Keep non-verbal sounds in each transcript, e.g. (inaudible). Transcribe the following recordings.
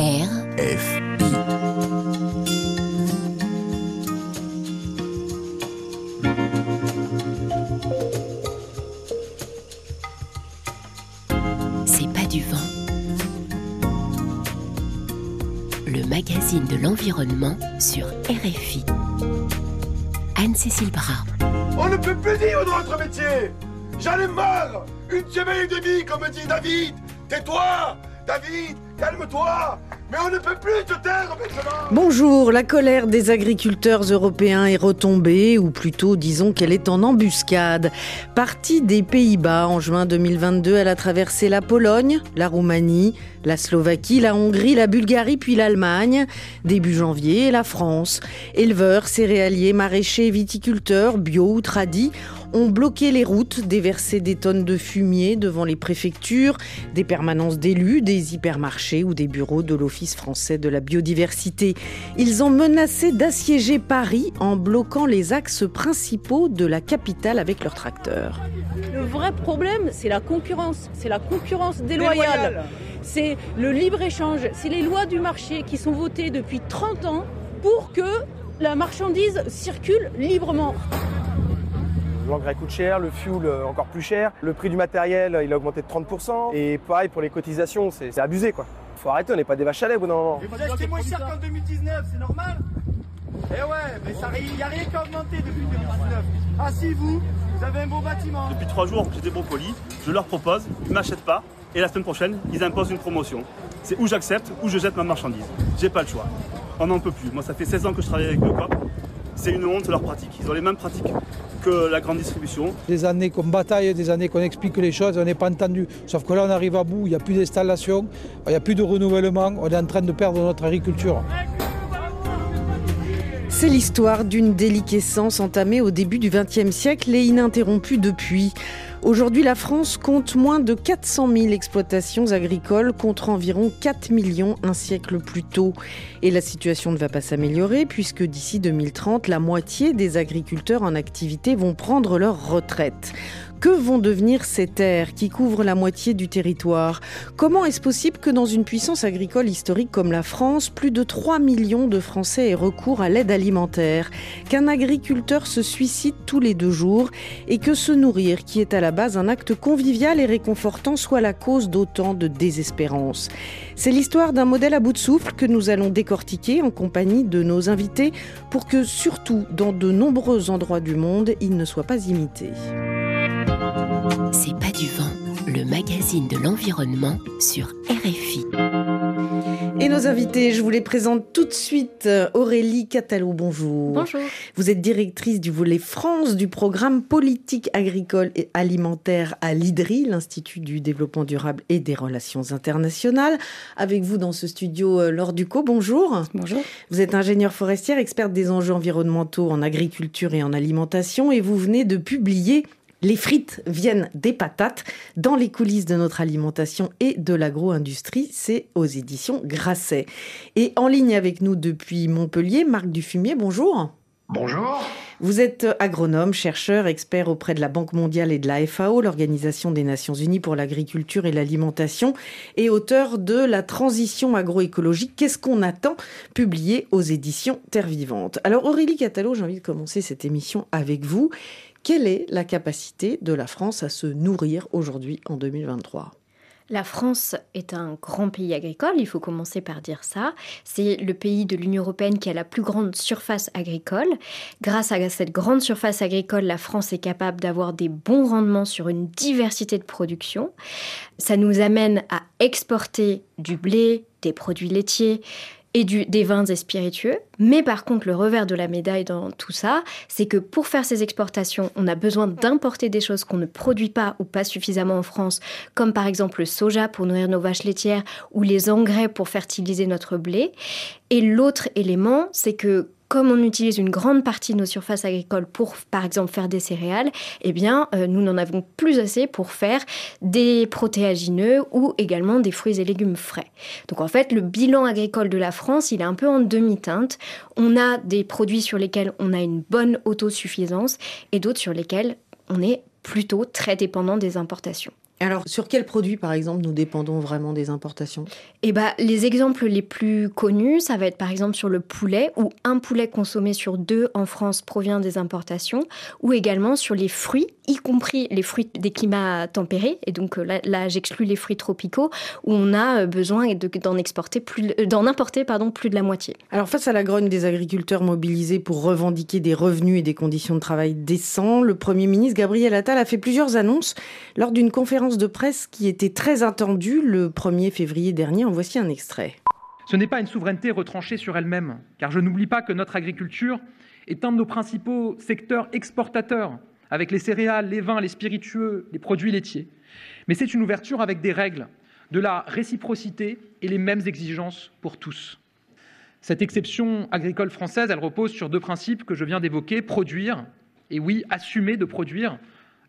R F C'est pas du vent. Le magazine de l'environnement sur RFI. Anne-Cécile Bras. On ne peut plus dire dans notre métier J'en ai marre Une semaine et demie, comme dit David Tais-toi David, calme-toi mais on ne peut plus te taire Bonjour, la colère des agriculteurs européens est retombée, ou plutôt disons qu'elle est en embuscade. Partie des Pays-Bas en juin 2022, elle a traversé la Pologne, la Roumanie, la Slovaquie, la Hongrie, la Bulgarie puis l'Allemagne. Début janvier, la France. Éleveurs, céréaliers, maraîchers, viticulteurs, bio ou tradis ont bloqué les routes, déversé des tonnes de fumier devant les préfectures, des permanences d'élus, des hypermarchés ou des bureaux de l'Office français de la biodiversité. Ils ont menacé d'assiéger Paris en bloquant les axes principaux de la capitale avec leurs tracteurs. Le vrai problème, c'est la concurrence, c'est la concurrence déloyale. C'est le libre-échange, c'est les lois du marché qui sont votées depuis 30 ans pour que la marchandise circule librement. L'engrais coûte cher, le fuel euh, encore plus cher, le prix du matériel il a augmenté de 30%, et pareil pour les cotisations, c'est abusé quoi. Faut arrêter, on n'est pas des vaches à lait au bout d'un moment. C'est moins cher qu'en 2019, c'est normal Eh ouais, mais il n'y a rien qui a augmenté depuis 2019. Ah si vous, vous avez un beau bâtiment. Depuis trois jours, j'ai des brocolis, je leur propose, ils ne m'achètent pas, et la semaine prochaine, ils imposent une promotion. C'est où j'accepte, ou je jette ma marchandise. J'ai pas le choix. On n'en peut plus. Moi, ça fait 16 ans que je travaille avec le COP. C'est une honte, leur pratique. Ils ont les mêmes pratiques que la grande distribution. Des années qu'on bataille, des années qu'on explique les choses, on n'est pas entendu. Sauf que là, on arrive à bout, il n'y a plus d'installation, il n'y a plus de renouvellement, on est en train de perdre notre agriculture. C'est l'histoire d'une déliquescence entamée au début du XXe siècle et ininterrompue depuis. Aujourd'hui, la France compte moins de 400 000 exploitations agricoles contre environ 4 millions un siècle plus tôt. Et la situation ne va pas s'améliorer puisque d'ici 2030, la moitié des agriculteurs en activité vont prendre leur retraite. Que vont devenir ces terres qui couvrent la moitié du territoire? Comment est-ce possible que dans une puissance agricole historique comme la France, plus de 3 millions de Français aient recours à l'aide alimentaire? Qu'un agriculteur se suicide tous les deux jours et que se nourrir, qui est à la base un acte convivial et réconfortant, soit la cause d'autant de désespérance? C'est l'histoire d'un modèle à bout de souffle que nous allons décortiquer en compagnie de nos invités pour que, surtout dans de nombreux endroits du monde, il ne soit pas imité. C'est pas du vent, le magazine de l'environnement sur RFI. Et nos invités, je vous les présente tout de suite. Aurélie Catalot, bonjour. Bonjour. Vous êtes directrice du volet France du programme politique agricole et alimentaire à l'IDRI, l'Institut du développement durable et des relations internationales. Avec vous dans ce studio, euh, Laure Ducot, bonjour. Bonjour. Vous êtes ingénieure forestière, experte des enjeux environnementaux en agriculture et en alimentation et vous venez de publier les frites viennent des patates dans les coulisses de notre alimentation et de l'agro-industrie. C'est aux éditions Grasset. Et en ligne avec nous depuis Montpellier, Marc Dufumier, bonjour. Bonjour. Vous êtes agronome, chercheur, expert auprès de la Banque mondiale et de la FAO, l'Organisation des Nations Unies pour l'agriculture et l'alimentation, et auteur de La transition agroécologique, qu'est-ce qu'on attend, publié aux éditions Terre Vivante. Alors Aurélie Catalo, j'ai envie de commencer cette émission avec vous. Quelle est la capacité de la France à se nourrir aujourd'hui en 2023 la France est un grand pays agricole, il faut commencer par dire ça. C'est le pays de l'Union européenne qui a la plus grande surface agricole. Grâce à cette grande surface agricole, la France est capable d'avoir des bons rendements sur une diversité de production. Ça nous amène à exporter du blé, des produits laitiers, et du, des vins et spiritueux. Mais par contre, le revers de la médaille dans tout ça, c'est que pour faire ces exportations, on a besoin d'importer des choses qu'on ne produit pas ou pas suffisamment en France, comme par exemple le soja pour nourrir nos vaches laitières ou les engrais pour fertiliser notre blé. Et l'autre élément, c'est que comme on utilise une grande partie de nos surfaces agricoles pour, par exemple, faire des céréales, eh bien, euh, nous n'en avons plus assez pour faire des protéagineux ou également des fruits et légumes frais. Donc, en fait, le bilan agricole de la France, il est un peu en demi-teinte. On a des produits sur lesquels on a une bonne autosuffisance et d'autres sur lesquels on est plutôt très dépendant des importations. Alors, sur quels produits, par exemple, nous dépendons vraiment des importations? Eh ben, les exemples les plus connus, ça va être par exemple sur le poulet, où un poulet consommé sur deux en France provient des importations, ou également sur les fruits, y compris les fruits des climats tempérés. Et donc euh, là, là j'exclus les fruits tropicaux, où on a euh, besoin d'en exporter plus, d'en importer pardon plus de la moitié. Alors face à la grogne des agriculteurs mobilisés pour revendiquer des revenus et des conditions de travail décents, le Premier ministre Gabriel Attal a fait plusieurs annonces lors d'une conférence de presse qui était très attendue le 1er février dernier. En voici un extrait. Ce n'est pas une souveraineté retranchée sur elle-même, car je n'oublie pas que notre agriculture est un de nos principaux secteurs exportateurs, avec les céréales, les vins, les spiritueux, les produits laitiers. Mais c'est une ouverture avec des règles, de la réciprocité et les mêmes exigences pour tous. Cette exception agricole française, elle repose sur deux principes que je viens d'évoquer, produire, et oui, assumer de produire,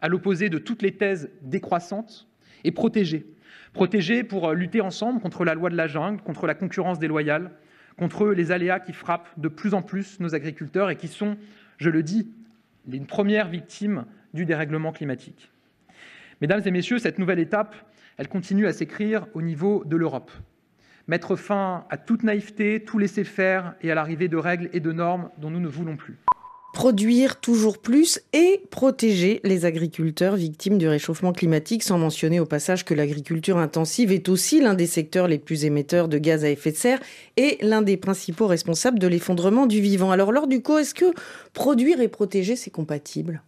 à l'opposé de toutes les thèses décroissantes, et protéger. Protéger pour euh, lutter ensemble contre la loi de la jungle, contre la concurrence déloyale, contre les aléas qui frappent de plus en plus nos agriculteurs et qui sont, je le dis, les premières victimes du dérèglement climatique. Mesdames et messieurs, cette nouvelle étape, elle continue à s'écrire au niveau de l'Europe. Mettre fin à toute naïveté, tout laisser faire et à l'arrivée de règles et de normes dont nous ne voulons plus produire toujours plus et protéger les agriculteurs victimes du réchauffement climatique, sans mentionner au passage que l'agriculture intensive est aussi l'un des secteurs les plus émetteurs de gaz à effet de serre et l'un des principaux responsables de l'effondrement du vivant. Alors, lors du coup, est-ce que produire et protéger, c'est compatible?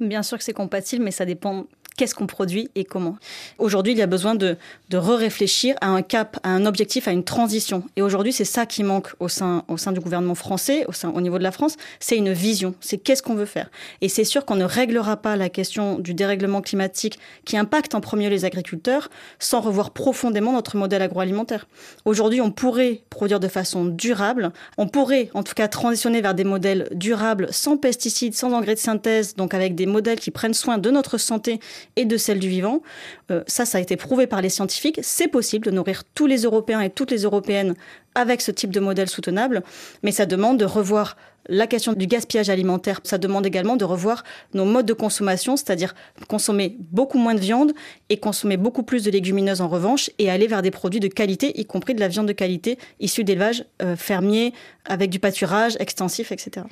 Bien sûr que c'est compatible, mais ça dépend qu'est-ce qu'on produit et comment. Aujourd'hui, il y a besoin de, de re-réfléchir à un cap, à un objectif, à une transition. Et aujourd'hui, c'est ça qui manque au sein, au sein du gouvernement français, au, sein, au niveau de la France, c'est une vision, c'est qu'est-ce qu'on veut faire. Et c'est sûr qu'on ne réglera pas la question du dérèglement climatique qui impacte en premier les agriculteurs sans revoir profondément notre modèle agroalimentaire. Aujourd'hui, on pourrait produire de façon durable, on pourrait en tout cas transitionner vers des modèles durables sans pesticides, sans engrais de synthèse, donc avec des modèles qui prennent soin de notre santé et de celle du vivant. Euh, ça, ça a été prouvé par les scientifiques. C'est possible de nourrir tous les Européens et toutes les Européennes avec ce type de modèle soutenable, mais ça demande de revoir la question du gaspillage alimentaire. Ça demande également de revoir nos modes de consommation, c'est-à-dire consommer beaucoup moins de viande et consommer beaucoup plus de légumineuses en revanche et aller vers des produits de qualité, y compris de la viande de qualité issue d'élevage euh, fermier avec du pâturage extensif, etc.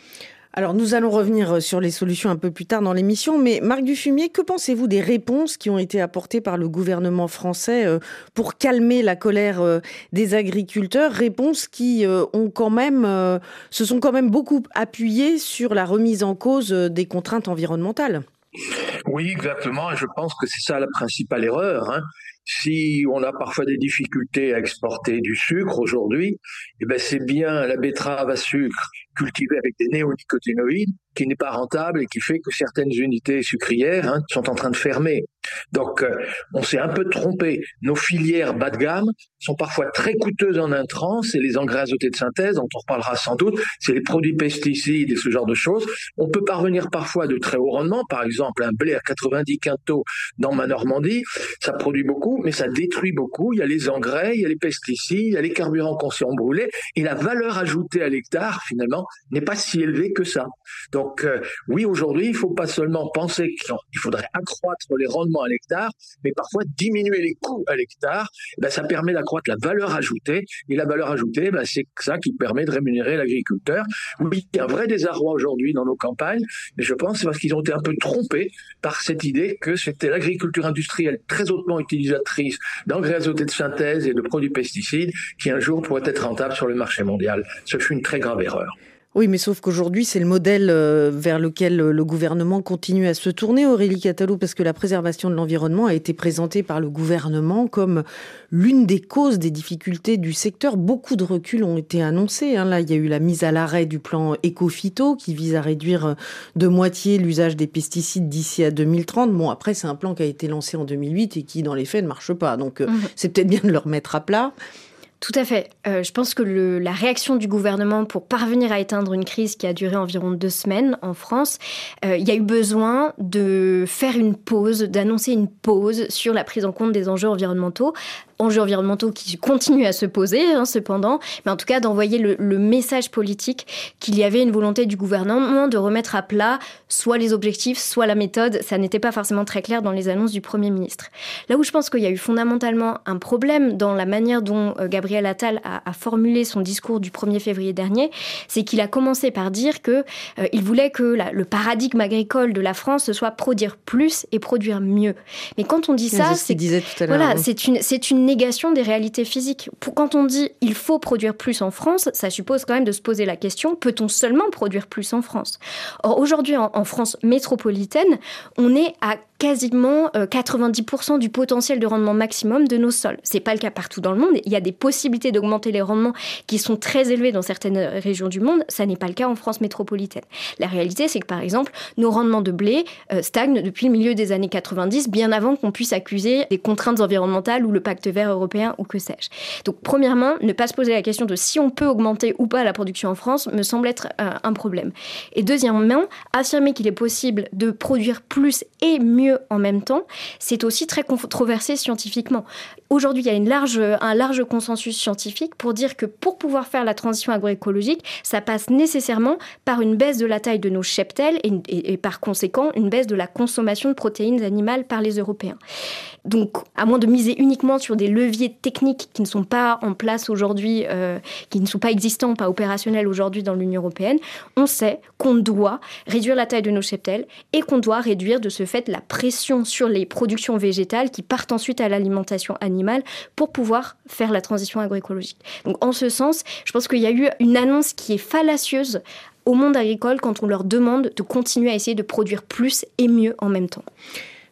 Alors nous allons revenir sur les solutions un peu plus tard dans l'émission, mais Marc Dufumier, que pensez-vous des réponses qui ont été apportées par le gouvernement français euh, pour calmer la colère euh, des agriculteurs? Réponses qui euh, ont se sont quand même beaucoup appuyées sur la remise en cause des contraintes environnementales. Oui, exactement. Je pense que c'est ça la principale erreur. Hein. Si on a parfois des difficultés à exporter du sucre aujourd'hui, eh ben c'est bien la betterave à sucre cultivée avec des néonicotinoïdes qui n'est pas rentable et qui fait que certaines unités sucrières hein, sont en train de fermer. Donc, euh, on s'est un peu trompé. Nos filières bas de gamme sont parfois très coûteuses en intrants. C'est les engrais azotés de synthèse, dont on reparlera sans doute. C'est les produits pesticides et ce genre de choses. On peut parvenir parfois de très haut rendement. Par exemple, un blé à 90 quintaux dans ma Normandie, ça produit beaucoup, mais ça détruit beaucoup. Il y a les engrais, il y a les pesticides, il y a les carburants conscients brûlés. Et la valeur ajoutée à l'hectare, finalement, n'est pas si élevée que ça. Donc, euh, oui, aujourd'hui, il ne faut pas seulement penser qu'il faudrait accroître les rendements à l'hectare, mais parfois diminuer les coûts à l'hectare, eh ben, ça permet d'accroître la valeur ajoutée. Et la valeur ajoutée, ben, c'est ça qui permet de rémunérer l'agriculteur. Oui, il y a un vrai désarroi aujourd'hui dans nos campagnes, mais je pense que c'est parce qu'ils ont été un peu trompés par cette idée que c'était l'agriculture industrielle très hautement utilisatrice d'engrais azotés de synthèse et de produits pesticides qui un jour pourraient être rentables sur le marché mondial. Ce fut une très grave erreur. Oui, mais sauf qu'aujourd'hui, c'est le modèle euh, vers lequel euh, le gouvernement continue à se tourner, Aurélie Catalou, parce que la préservation de l'environnement a été présentée par le gouvernement comme l'une des causes des difficultés du secteur. Beaucoup de reculs ont été annoncés. Hein. Là, il y a eu la mise à l'arrêt du plan Ecofito qui vise à réduire euh, de moitié l'usage des pesticides d'ici à 2030. Bon, après, c'est un plan qui a été lancé en 2008 et qui, dans les faits, ne marche pas. Donc, mmh. c'est peut-être bien de le remettre à plat. Tout à fait. Euh, je pense que la réaction du gouvernement pour parvenir à éteindre une crise qui a duré environ deux semaines en France, euh, il y a eu besoin de faire une pause, d'annoncer une pause sur la prise en compte des enjeux environnementaux enjeux environnementaux qui continuent à se poser, hein, cependant, mais en tout cas d'envoyer le, le, message politique qu'il y avait une volonté du gouvernement de remettre à plat soit les objectifs, soit la méthode. Ça n'était pas forcément très clair dans les annonces du Premier ministre. Là où je pense qu'il y a eu fondamentalement un problème dans la manière dont euh, Gabriel Attal a, a formulé son discours du 1er février dernier, c'est qu'il a commencé par dire que euh, il voulait que la, le paradigme agricole de la France ce soit produire plus et produire mieux. Mais quand on dit ça, c'est voilà, c'est une c'est une négation des réalités physiques. Quand on dit il faut produire plus en France, ça suppose quand même de se poser la question peut-on seulement produire plus en France? Or aujourd'hui en France métropolitaine, on est à quasiment 90% euh, du potentiel de rendement maximum de nos sols. C'est pas le cas partout dans le monde. Il y a des possibilités d'augmenter les rendements qui sont très élevés dans certaines régions du monde. Ça n'est pas le cas en France métropolitaine. La réalité, c'est que par exemple, nos rendements de blé euh, stagnent depuis le milieu des années 90, bien avant qu'on puisse accuser des contraintes environnementales ou le pacte vert européen ou que sais-je. Donc, premièrement, ne pas se poser la question de si on peut augmenter ou pas la production en France me semble être euh, un problème. Et deuxièmement, affirmer qu'il est possible de produire plus et mieux en même temps, c'est aussi très controversé scientifiquement. Aujourd'hui, il y a un large consensus scientifique pour dire que pour pouvoir faire la transition agroécologique, ça passe nécessairement par une baisse de la taille de nos cheptels et par conséquent une baisse de la consommation de protéines animales par les Européens. Donc, à moins de miser uniquement sur des leviers techniques qui ne sont pas en place aujourd'hui, euh, qui ne sont pas existants, pas opérationnels aujourd'hui dans l'Union européenne, on sait qu'on doit réduire la taille de nos cheptels et qu'on doit réduire de ce fait la pression sur les productions végétales qui partent ensuite à l'alimentation animale pour pouvoir faire la transition agroécologique. Donc, en ce sens, je pense qu'il y a eu une annonce qui est fallacieuse au monde agricole quand on leur demande de continuer à essayer de produire plus et mieux en même temps.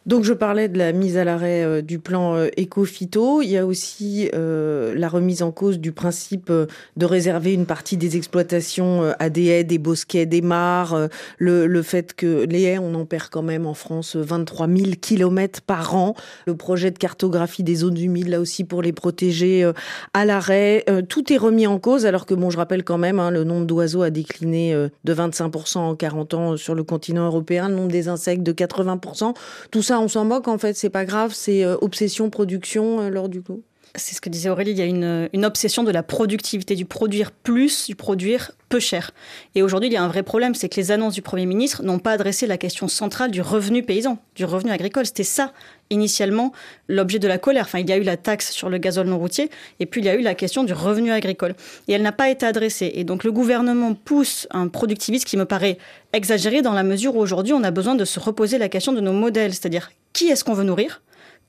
Donc je parlais de la mise à l'arrêt euh, du plan euh, éco-phyto. Il y a aussi euh, la remise en cause du principe euh, de réserver une partie des exploitations à des haies, des bosquets, des mares. Le, le, fait que les haies, on en perd quand même en France 23 000 kilomètres par an. Le projet de cartographie des zones humides, là aussi pour les protéger à l'arrêt. Tout est remis en cause alors que bon, je rappelle quand même, hein, le nombre d'oiseaux a décliné de 25% en 40 ans sur le continent européen, le nombre des insectes de 80%. Tout ça on s'en moque en fait, c'est pas grave, c'est euh, obsession, production euh, lors du coup. C'est ce que disait Aurélie, il y a une, obsession de la productivité, du produire plus, du produire peu cher. Et aujourd'hui, il y a un vrai problème, c'est que les annonces du Premier ministre n'ont pas adressé la question centrale du revenu paysan, du revenu agricole. C'était ça, initialement, l'objet de la colère. Enfin, il y a eu la taxe sur le gazole non routier, et puis il y a eu la question du revenu agricole. Et elle n'a pas été adressée. Et donc le gouvernement pousse un productivisme qui me paraît exagéré dans la mesure où aujourd'hui, on a besoin de se reposer la question de nos modèles, c'est-à-dire qui est-ce qu'on veut nourrir?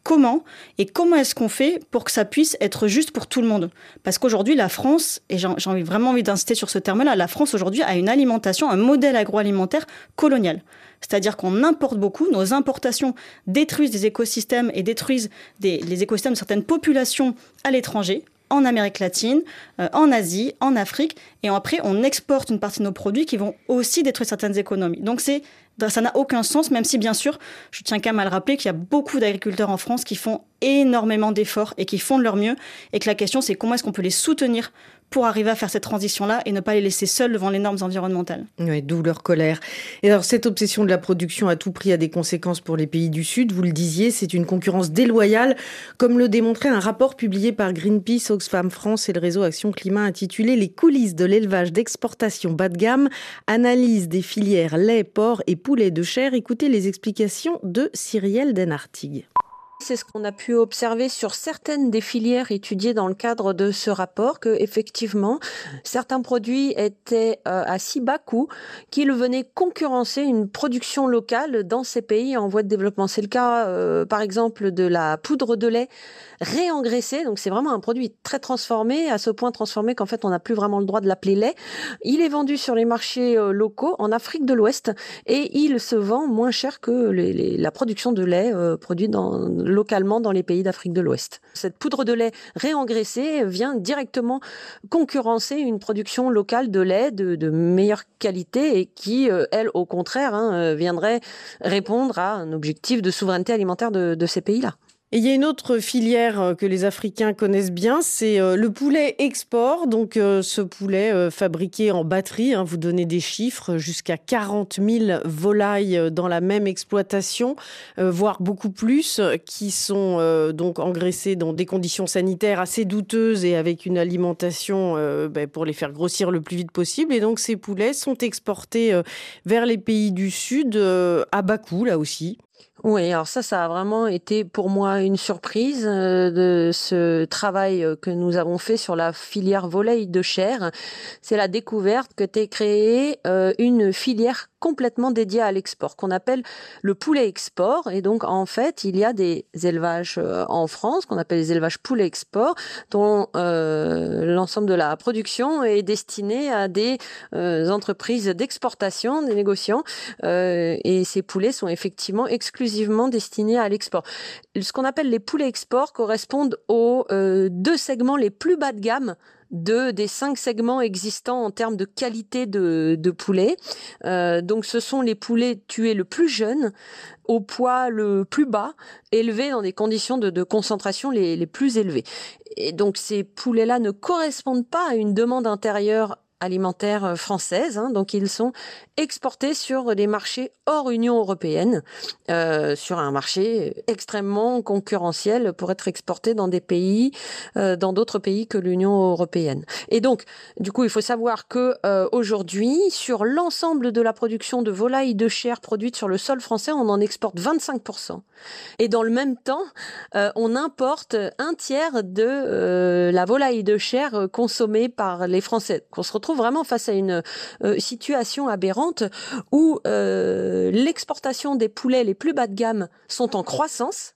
Comment et comment est-ce qu'on fait pour que ça puisse être juste pour tout le monde? Parce qu'aujourd'hui, la France, et j'ai vraiment envie d'insister sur ce terme-là, la France aujourd'hui a une alimentation, un modèle agroalimentaire colonial. C'est-à-dire qu'on importe beaucoup, nos importations détruisent des écosystèmes et détruisent des, les écosystèmes de certaines populations à l'étranger, en Amérique latine, euh, en Asie, en Afrique, et après on exporte une partie de nos produits qui vont aussi détruire certaines économies. Donc c'est ça n'a aucun sens, même si bien sûr, je tiens quand même à le rappeler qu'il y a beaucoup d'agriculteurs en France qui font énormément d'efforts et qui font de leur mieux, et que la question c'est comment est-ce qu'on peut les soutenir pour arriver à faire cette transition-là et ne pas les laisser seuls devant les normes environnementales. D'où leur colère. Cette obsession de la production à tout prix a des conséquences pour les pays du Sud. Vous le disiez, c'est une concurrence déloyale, comme le démontrait un rapport publié par Greenpeace, Oxfam France et le réseau Action Climat intitulé Les coulisses de l'élevage d'exportation bas de gamme, analyse des filières lait, porc et poulet de chair. Écoutez les explications de Cyrielle Denartigue. C'est ce qu'on a pu observer sur certaines des filières étudiées dans le cadre de ce rapport, que effectivement certains produits étaient euh, à si bas coût qu'ils venaient concurrencer une production locale dans ces pays en voie de développement. C'est le cas, euh, par exemple, de la poudre de lait réengraissée. Donc c'est vraiment un produit très transformé, à ce point transformé qu'en fait on n'a plus vraiment le droit de l'appeler lait. Il est vendu sur les marchés euh, locaux en Afrique de l'Ouest et il se vend moins cher que la production de lait produite dans localement dans les pays d'Afrique de l'Ouest. Cette poudre de lait réengraissée vient directement concurrencer une production locale de lait de, meilleure qualité et qui, euh, elle, au contraire, hein, euh, viendrait répondre à un objectif de souveraineté alimentaire de ces pays-là. Et il y a une autre filière euh, que les Africains connaissent bien, c'est euh, le poulet export. Donc euh, ce poulet fabriqué en batterie, hein, vous donnez des chiffres, jusqu'à 40 000 volailles dans la même exploitation, voire beaucoup plus, qui sont donc engraissées dans des conditions sanitaires assez douteuses et avec une alimentation ben, pour les faire grossir le plus vite possible. Et donc ces poulets sont exportés vers les pays du Sud à bas coût, là aussi. Oui, alors ça, ça a vraiment été pour moi une surprise euh, de ce travail euh, que nous avons fait sur la filière volaille de chair. C'est la découverte que tu créé euh, une filière complètement dédiée à l'export, qu'on appelle le poulet export. Et donc, en fait, il y a des élevages en France qu'on appelle les élevages poulet export, dont l'ensemble de la production est destiné à des entreprises d'exportation, des négociants. et ces poulets sont effectivement exclusivement destinés à l'export. Ce qu'on appelle les poulets export correspondent aux euh, deux segments les plus bas de gamme de des cinq segments existants en termes de qualité de, de poulet. Euh, donc ce sont les poulets tués le plus jeune, au poids le plus bas, élevés dans des conditions de, de concentration les, les plus élevées. Et donc ces poulets-là ne correspondent pas à une demande intérieure alimentaire euh, française. Hein, donc ils sont exportés sur des marchés hors Union européenne, euh, sur un marché extrêmement concurrentiel pour être exporté dans des pays, euh, dans d'autres pays que l'Union européenne. Et donc, du coup, il faut savoir que euh, aujourd'hui, sur l'ensemble de la production de volailles de chair produite sur le sol français, on en exporte 25%. Et dans le même temps, euh, on importe un tiers de euh, la volaille de chair consommée par les Français. On se retrouve vraiment face à une situation aberrante où euh, l'exportation des poulets les plus bas de gamme sont en croissance.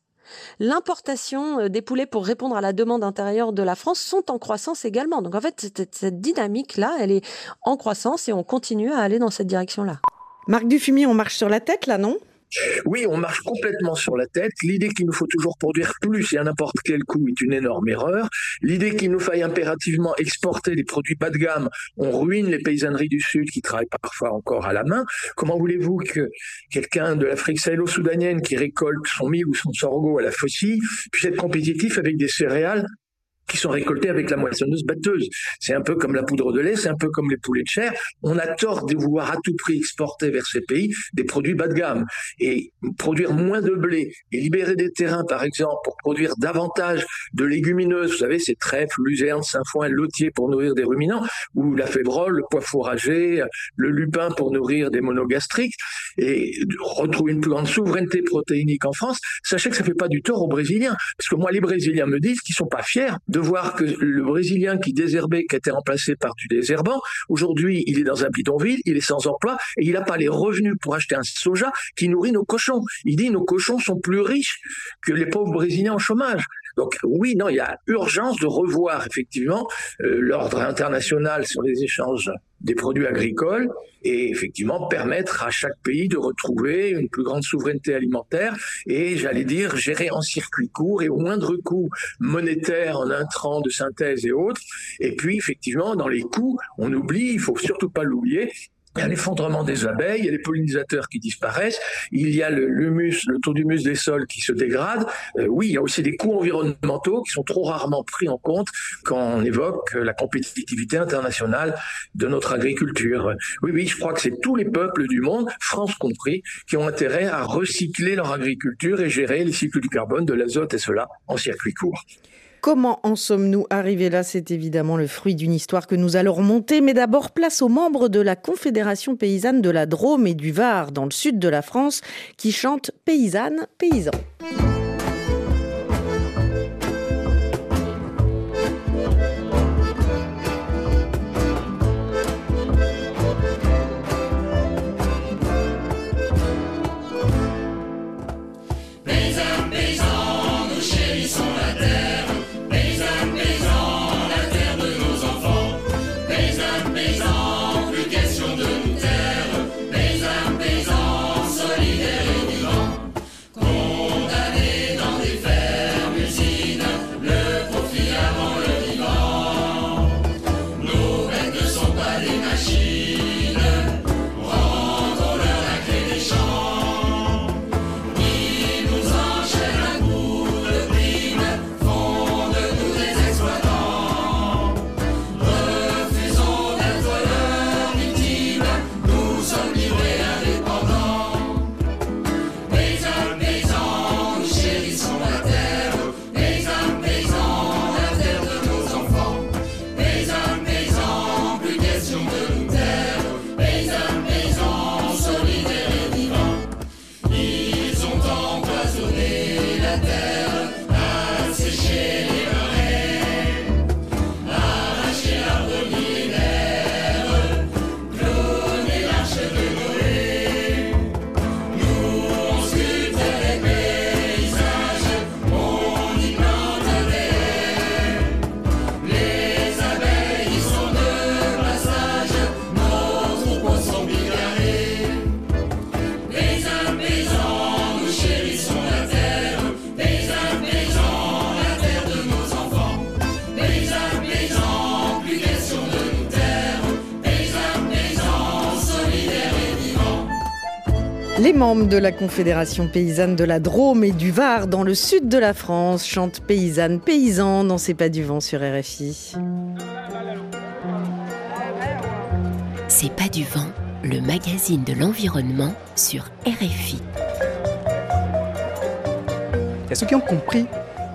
L'importation euh, des poulets pour répondre à la demande intérieure de la France sont en croissance également. Donc en fait, cette, cette dynamique-là, elle est en croissance et on continue à aller dans cette direction-là. Marc Dufumier, on marche sur la tête là, non? Oui, on marche complètement sur la tête. L'idée qu'il nous faut toujours produire plus et à n'importe quel coût est une énorme erreur. L'idée qu'il nous faille impérativement exporter des produits bas de gamme, on ruine les paysanneries du Sud qui travaillent parfois encore à la main. Comment voulez-vous que quelqu'un de l'Afrique sahélo-soudanienne qui récolte son mil ou son sorgho à la faucille puisse être compétitif avec des céréales qui sont récoltés avec la moissonneuse batteuse. C'est un peu comme la poudre de lait, c'est un peu comme les poulets de chair. On a tort de vouloir à tout prix exporter vers ces pays des produits bas de gamme et produire moins de blé et libérer des terrains, par exemple, pour produire davantage de légumineuses. Vous savez, ces trèfles, luzerne, sainfoin, lotier pour nourrir des ruminants, ou la févrole, le pois fourragé, le lupin pour nourrir des monogastriques et retrouver une plus grande souveraineté protéinique en France. Sachez que ça fait pas du tort aux Brésiliens, parce que moi, les Brésiliens me disent qu'ils sont pas fiers de voir que le Brésilien qui désherbait, qui été remplacé par du désherbant, aujourd'hui, il est dans un bidonville, il est sans emploi et il n'a pas les revenus pour acheter un soja qui nourrit nos cochons. Il dit nos cochons sont plus riches que les pauvres Brésiliens en chômage. Donc oui, non, il y a urgence de revoir effectivement euh, l'ordre international sur les échanges des produits agricoles et effectivement permettre à chaque pays de retrouver une plus grande souveraineté alimentaire et j'allais dire gérer en circuit court et au moindre coût monétaire en intrants de synthèse et autres. Et puis effectivement dans les coûts, on oublie, il faut surtout pas l'oublier, il y a l'effondrement des abeilles, il y a les pollinisateurs qui disparaissent, il y a le, l'humus, le taux d'humus des sols qui se dégrade. Euh, oui, il y a aussi des coûts environnementaux qui sont trop rarement pris en compte quand on évoque la compétitivité internationale de notre agriculture. Oui, oui, je crois que c'est tous les peuples du monde, France compris, qui ont intérêt à recycler leur agriculture et gérer les cycles du carbone, de l'azote et cela en circuit court. Comment en sommes-nous arrivés là? C'est évidemment le fruit d'une histoire que nous allons remonter, mais d'abord place aux membres de la Confédération paysanne de la Drôme et du Var, dans le sud de la France, qui chantent paysanne, paysan. De la Confédération paysanne de la Drôme et du Var dans le sud de la France chantent paysanne, paysan dans C'est pas du vent sur RFI. C'est pas du vent, le magazine de l'environnement sur RFI. Il y a ceux qui ont compris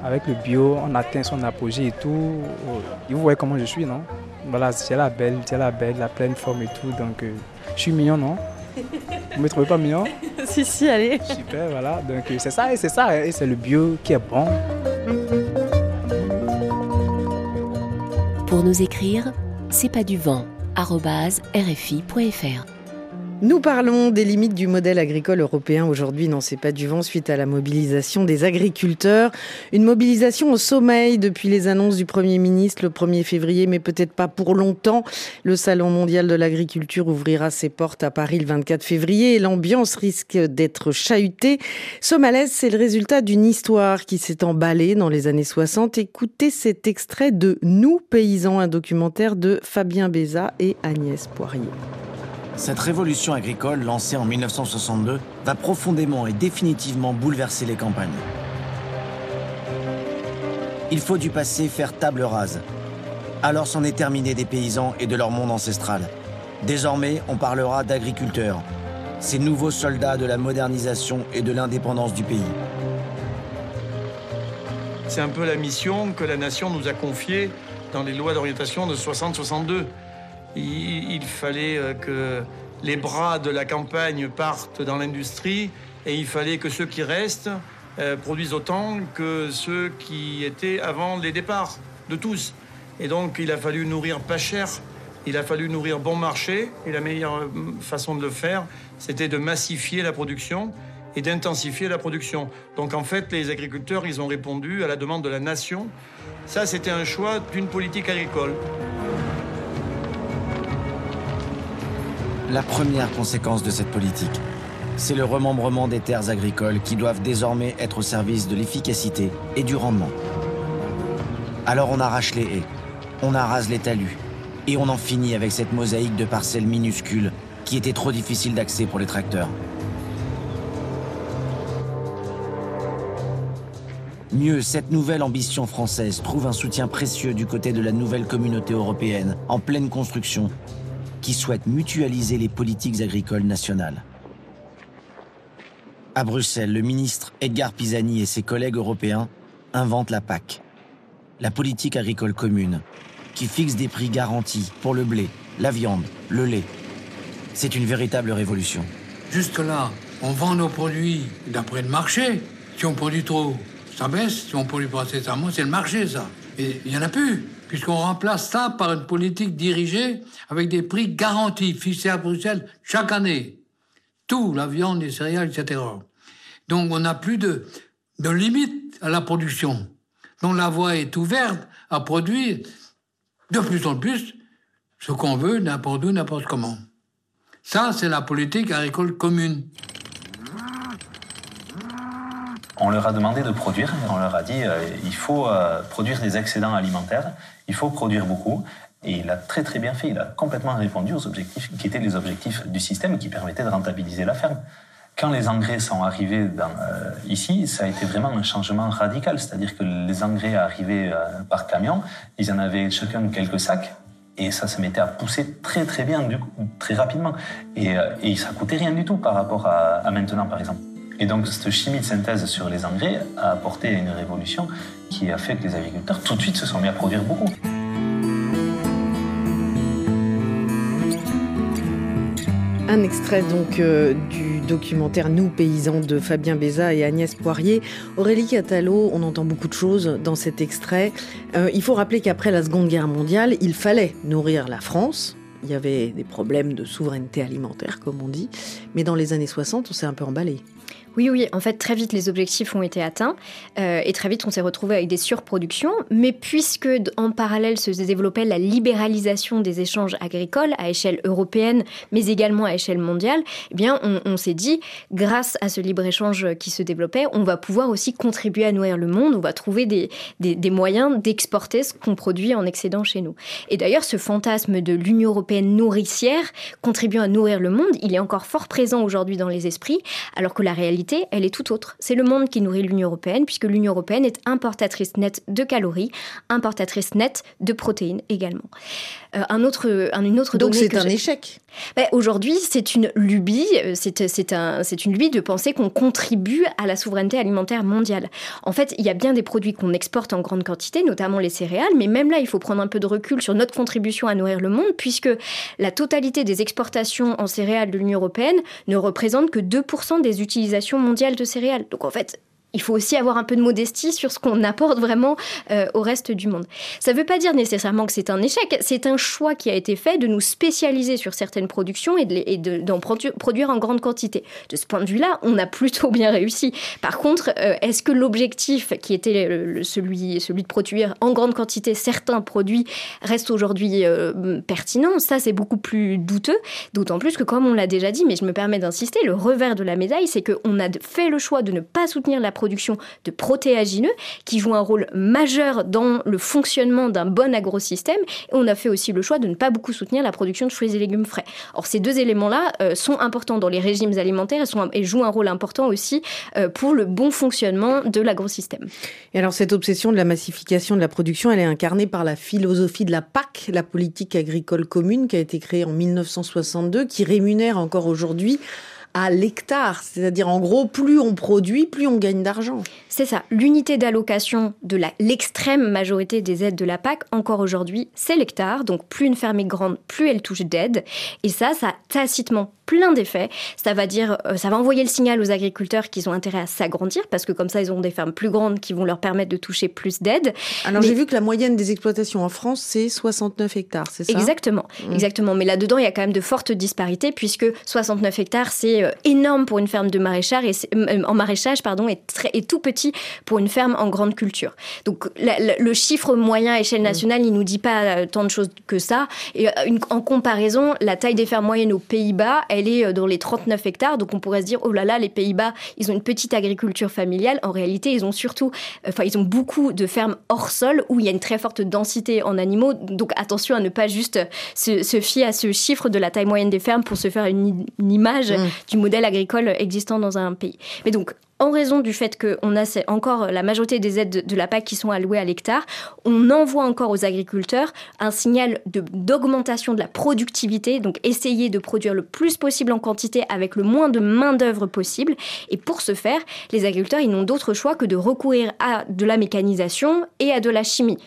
avec le bio, on atteint son apogée et tout. Vous voyez comment je suis, non? Voilà, c'est la belle, c'est la belle, la pleine forme et tout. Donc, euh, je suis mignon, non? Vous me trouvez pas mignon? (laughs) Si, si, allez. Super, voilà. Donc, euh, c'est ça, et c'est ça, et c'est le bio qui est bon. Pour nous écrire, c'est pas du vent, rfi.fr. Nous parlons des limites du modèle agricole européen aujourd'hui. Non, c'est pas du vent suite à la mobilisation des agriculteurs. Une mobilisation au sommeil depuis les annonces du Premier ministre le 1er février, mais peut-être pas pour longtemps. Le Salon mondial de l'agriculture ouvrira ses portes à Paris le 24 février et l'ambiance risque d'être chahutée. Ce malaise, c'est le résultat d'une histoire qui s'est emballée dans les années 60. Écoutez cet extrait de Nous, paysans, un documentaire de Fabien Béza et Agnès Poirier. Cette révolution agricole lancée en 1962 va profondément et définitivement bouleverser les campagnes. Il faut du passé faire table rase. Alors c'en est terminé des paysans et de leur monde ancestral. Désormais, on parlera d'agriculteurs, ces nouveaux soldats de la modernisation et de l'indépendance du pays. C'est un peu la mission que la nation nous a confiée dans les lois d'orientation de 60-62 il, fallait euh, que les bras de la campagne partent dans l'industrie et il fallait que ceux qui restent euh, produisent autant que ceux qui étaient avant les départs de tous. Et donc il a fallu nourrir pas cher, il a fallu nourrir bon marché et la meilleure euh, façon de le faire, c'était de massifier la production et d'intensifier la production. Donc en fait, les agriculteurs, ils ont répondu à la demande de la nation. Ça, c'était un choix d'une politique agricole. La première conséquence de cette politique, c'est le remembrement des terres agricoles qui doivent désormais être au service de l'efficacité et du rendement. Alors on arrache les haies, on arrase les talus, et on en finit avec cette mosaïque de parcelles minuscules qui était trop difficile d'accès pour les tracteurs. Mieux, cette nouvelle ambition française trouve un soutien précieux du côté de la nouvelle communauté européenne, en pleine construction, qui souhaite mutualiser les politiques agricoles nationales. À Bruxelles, le ministre Edgar Pisani et ses collègues européens inventent la PAC, la politique agricole commune, qui fixe des prix garantis pour le blé, la viande, le lait. C'est une véritable révolution. Jusque-là, on vend nos produits d'après le marché. Si on produit trop, ça baisse. Si on produit pas assez, ça monte. C'est le marché, ça. Et il n'y en a plus puisqu'on remplace ça par une politique dirigée avec des prix garantis, fixés à Bruxelles chaque année. Tout, la viande, les céréales, etc. Donc on n'a plus de, de limite à la production. Donc la voie est ouverte à produire de plus en plus ce qu'on veut, n'importe où, n'importe comment. Ça, c'est la politique agricole commune. On leur a demandé de produire, on leur a dit euh, il faut euh, produire des excédents alimentaires, il faut produire beaucoup. Et il a très très bien fait, il a complètement répondu aux objectifs qui étaient les objectifs du système qui permettaient de rentabiliser la ferme. Quand les engrais sont arrivés euh, ici, ça a été vraiment un changement radical, c'est-à-dire que les engrais arrivaient par camion, ils en avaient chacun quelques sacs, et ça se mettait à pousser très très bien, très rapidement. Et, et ça coûtait rien du tout par rapport à maintenant, par exemple. Et donc cette chimie de synthèse sur les engrais a apporté une révolution qui a fait que les agriculteurs tout de suite se sont mis à produire beaucoup. Un extrait donc euh, du documentaire Nous paysans de Fabien Béza et Agnès Poirier. Aurélie Catalo, on entend beaucoup de choses dans cet extrait. Euh, il faut rappeler qu'après la Seconde Guerre mondiale, il fallait nourrir la France. Il y avait des problèmes de souveraineté alimentaire, comme on dit. Mais dans les années 60, on s'est un peu emballé. Oui, oui, en fait, très vite, les objectifs ont été atteints euh, et très vite, on s'est retrouvé avec des surproductions. Mais puisque, en parallèle, se développait la libéralisation des échanges agricoles à échelle européenne, mais également à échelle mondiale, eh bien, on, s'est dit, grâce à ce libre-échange qui se développait, on va pouvoir aussi contribuer à nourrir le monde, on va trouver des, des moyens d'exporter ce qu'on produit en excédent chez nous. Et d'ailleurs, ce fantasme de l'Union européenne nourricière, contribuant à nourrir le monde, il est encore fort présent aujourd'hui dans les esprits, alors que la réalité elle est tout autre. C'est le monde qui nourrit l'Union européenne, puisque l'Union européenne est importatrice nette de calories, importatrice nette de protéines également. Euh, un autre, une autre Donc c'est un échec. Ben, aujourd'hui, c'est une lubie, euh, c'est un, une lubie de penser qu'on contribue à la souveraineté alimentaire mondiale. En fait, il y a bien des produits qu'on exporte en grande quantité, notamment les céréales, mais même là, il faut prendre un peu de recul sur notre contribution à nourrir le monde, puisque la totalité des exportations en céréales de l'Union européenne ne représente que 2% des utilisations mondiales de céréales. Donc en fait, il faut aussi avoir un peu de modestie sur ce qu'on apporte vraiment euh, au reste du monde. Ça ne veut pas dire nécessairement que c'est un échec, c'est un choix qui a été fait de nous spécialiser sur certaines productions et d'en produire en grande quantité. De ce point de vue-là, on a plutôt bien réussi. Par contre, euh, est-ce que l'objectif qui était celui, celui de produire en grande quantité certains produits reste aujourd'hui euh, pertinent? Ça, c'est beaucoup plus douteux, d'autant plus que comme on l'a déjà dit, mais je me permets d'insister, le revers de la médaille, c'est qu'on a fait le choix de ne pas soutenir la production de protéagineux qui jouent un rôle majeur dans le fonctionnement d'un bon agrosystème. Et on a fait aussi le choix de ne pas beaucoup soutenir la production de fruits et légumes frais. Or, ces deux éléments-là euh, sont importants dans les régimes alimentaires et, jouent un rôle important aussi euh, pour le bon fonctionnement de l'agrosystème. Et alors, cette obsession de la massification de la production, elle est incarnée par la philosophie de la PAC, la politique agricole commune, qui a été créée en 1962, qui rémunère encore aujourd'hui à l'hectare. C'est-à-dire, en gros, plus on produit, plus on gagne d'argent. C'est ça. L'unité d'allocation de l'extrême majorité des aides de la PAC, encore aujourd'hui, c'est l'hectare. Donc, plus une ferme est grande, plus elle touche d'aide. Et ça, ça a tacitement plein d'effets. Ça va dire, euh, ça va envoyer le signal aux agriculteurs qu'ils ont intérêt à s'agrandir parce que comme ça, ils auront des fermes plus grandes qui vont leur permettre de toucher plus d'aide. Alors j'ai vu que la moyenne des exploitations en France, c'est 69 hectares, c'est ça? Exactement, mmh. exactement. Mais là-dedans, il y a quand même de fortes disparités puisque 69 hectares, c'est euh, énorme pour une ferme de maraîchage et euh, en maraîchage, pardon, très, et tout petit pour une ferme en grande culture. Donc le chiffre moyen à échelle mmh. nationale, il nous dit pas tant de choses que ça. Et en comparaison, la taille des fermes moyennes aux Pays-Bas, elle est euh, dans les 39 hectares. Donc on pourrait se dire, oh là là, les Pays-Bas, ils ont une petite agriculture familiale. En réalité, ils ont surtout, enfin, ils ont beaucoup de fermes hors sol où il y a une très forte densité en animaux. Donc attention à ne pas juste se, fier à ce chiffre de la taille moyenne des fermes pour se faire une, image mmh. du modèle agricole existant dans un pays. Mais donc, en raison du fait qu'on a encore la majorité des aides de la PAC qui sont allouées à l'hectare, on envoie encore aux agriculteurs un signal d'augmentation de, la productivité, donc essayer de produire le plus possible en quantité avec le moins de main-d'œuvre possible. Et pour ce faire, les agriculteurs, n'ont d'autre choix que de recourir à de la mécanisation et à de la chimie.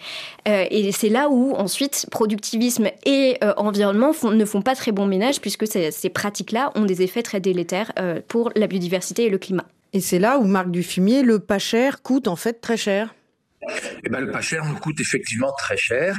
Euh, et c'est là où ensuite productivisme et euh, environnement ne font pas très bon ménage puisque ces, pratiques-là ont des effets très délétères euh, pour la biodiversité et le climat. Et c'est là où Marc Dufumier, le pas cher coûte en fait très cher. Eh ben, le pas cher nous coûte effectivement très cher.